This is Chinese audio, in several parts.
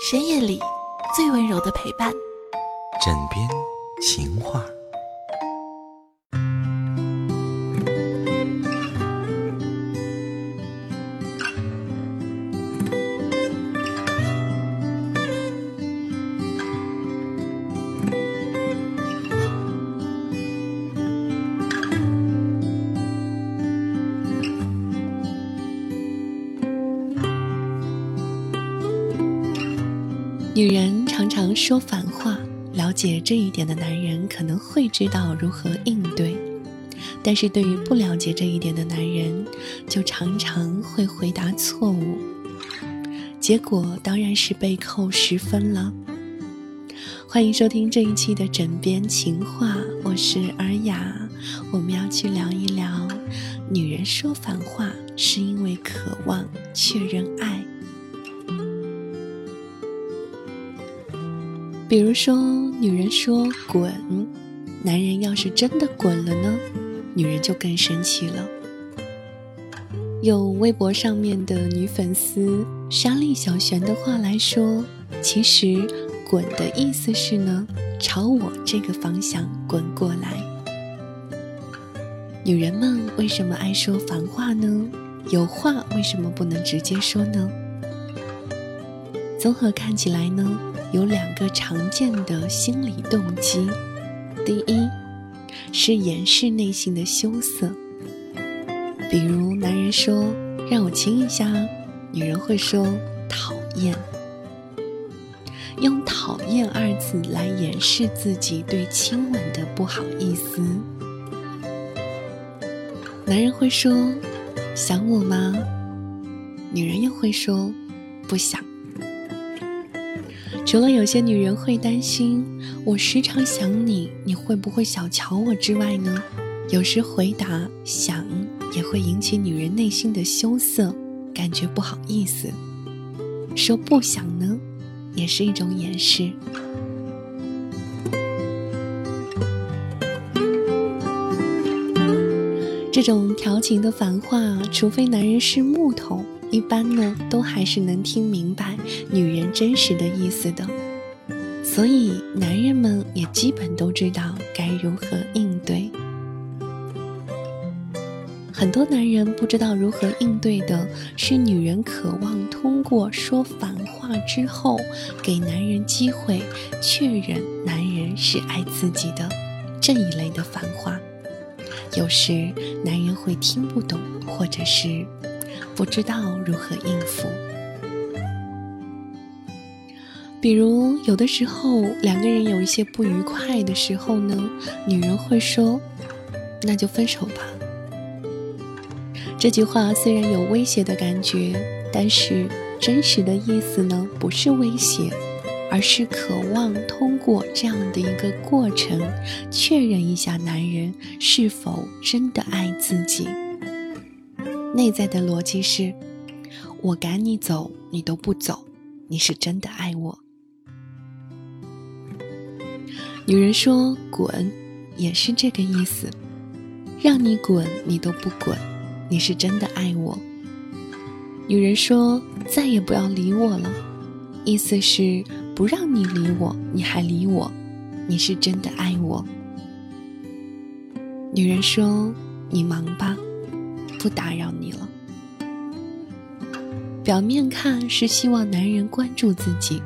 深夜里最温柔的陪伴，枕边情话。女人常常说反话，了解这一点的男人可能会知道如何应对，但是对于不了解这一点的男人，就常常会回答错误，结果当然是被扣十分了。欢迎收听这一期的枕边情话，我是尔雅，我们要去聊一聊，女人说反话是因为渴望确认比如说，女人说“滚”，男人要是真的滚了呢，女人就更生气了。用微博上面的女粉丝莎莉小璇的话来说，其实“滚”的意思是呢，朝我这个方向滚过来。女人们为什么爱说反话呢？有话为什么不能直接说呢？综合看起来呢？有两个常见的心理动机，第一是掩饰内心的羞涩，比如男人说让我亲一下，女人会说讨厌，用讨厌二字来掩饰自己对亲吻的不好意思。男人会说想我吗？女人又会说不想。除了有些女人会担心我时常想你，你会不会小瞧我之外呢？有时回答想也会引起女人内心的羞涩，感觉不好意思。说不想呢，也是一种掩饰。这种调情的反话，除非男人是木头。一般呢，都还是能听明白女人真实的意思的，所以男人们也基本都知道该如何应对。很多男人不知道如何应对的是女人渴望通过说反话之后，给男人机会确认男人是爱自己的这一类的反话，有时男人会听不懂，或者是。不知道如何应付，比如有的时候两个人有一些不愉快的时候呢，女人会说：“那就分手吧。”这句话虽然有威胁的感觉，但是真实的意思呢，不是威胁，而是渴望通过这样的一个过程，确认一下男人是否真的爱自己。内在的逻辑是：我赶你走，你都不走，你是真的爱我。女人说“滚”，也是这个意思，让你滚你都不滚，你是真的爱我。女人说“再也不要理我了”，意思是不让你理我，你还理我，你是真的爱我。女人说“你忙吧”。不打扰你了。表面看是希望男人关注自己，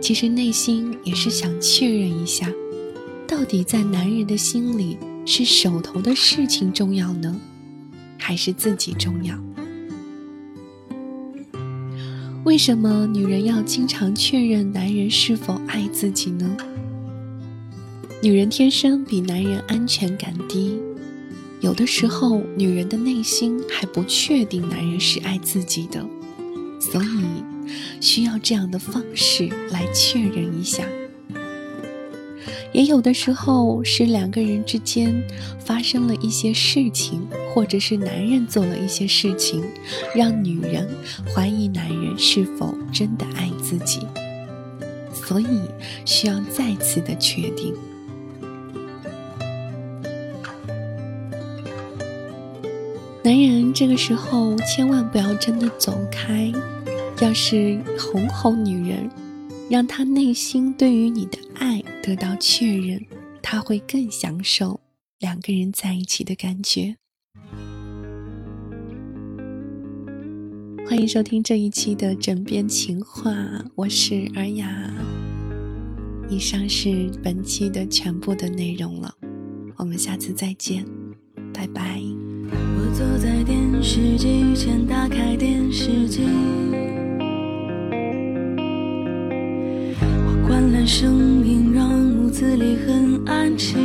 其实内心也是想确认一下，到底在男人的心里是手头的事情重要呢，还是自己重要？为什么女人要经常确认男人是否爱自己呢？女人天生比男人安全感低。有的时候，女人的内心还不确定男人是爱自己的，所以需要这样的方式来确认一下。也有的时候是两个人之间发生了一些事情，或者是男人做了一些事情，让女人怀疑男人是否真的爱自己，所以需要再次的确定。男人这个时候千万不要真的走开，要是哄哄女人，让她内心对于你的爱得到确认，她会更享受两个人在一起的感觉。欢迎收听这一期的枕边情话，我是尔雅。以上是本期的全部的内容了，我们下次再见，拜拜。我坐在电视机前，打开电视机，我关了声音，让屋子里很安静。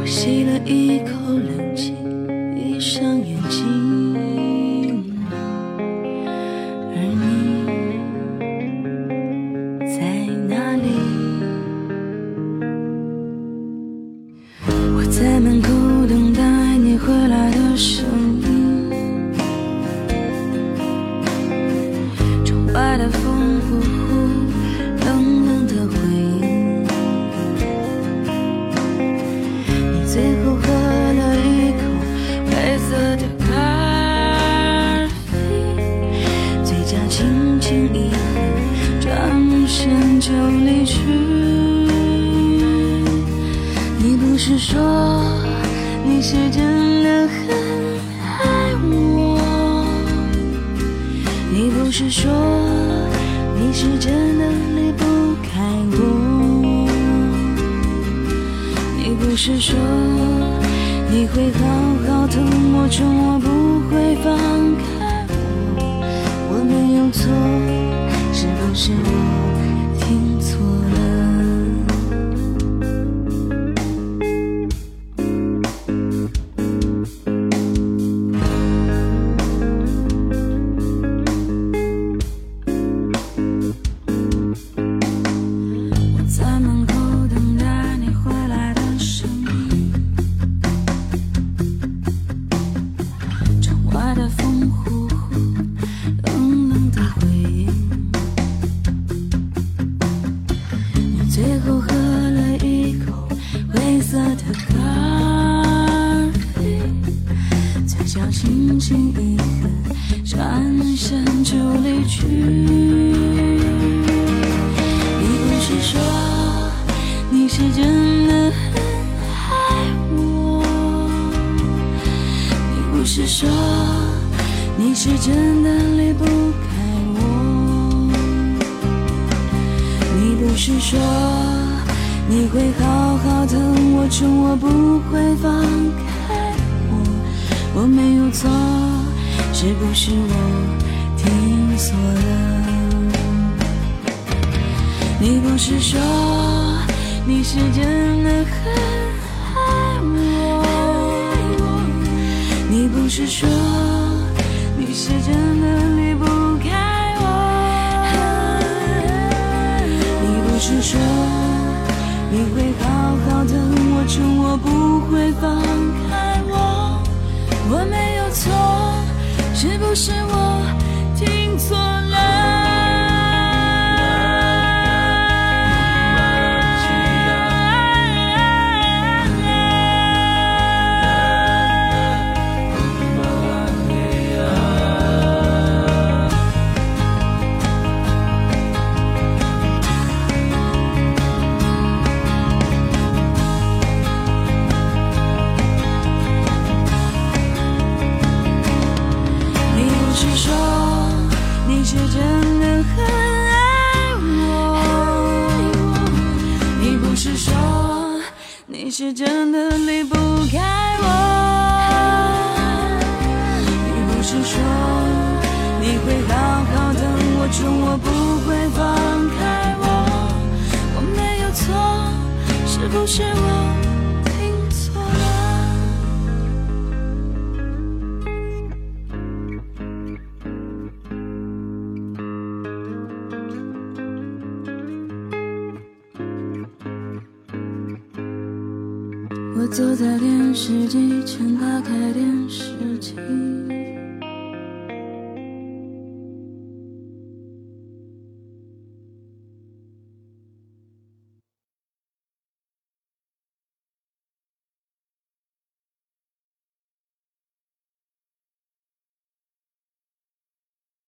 我吸了一口冷气，闭上眼睛，轻轻一横，转身就离去。你不是说你是真的很爱我？你不是说你是真的离不开我？你不是说你会好好疼我，宠我，不会放开？有错，是不是？我离去。你不是说你是真的很爱我？你不是说你是真的离不开我？你不是说你会好好疼我、宠我，不会放开我？我没有错，是不是我听错了？你不是说你是真的很爱我？你不是说你是真的离不开我？你不是说你会好好疼我、宠我，不会放开我？我没有错，是不是我听错了？是说你是真的离不开我？你不是说你会好好等我、宠我，不会放开我？我没有错，是不是我坐在电视机前，打开电视机。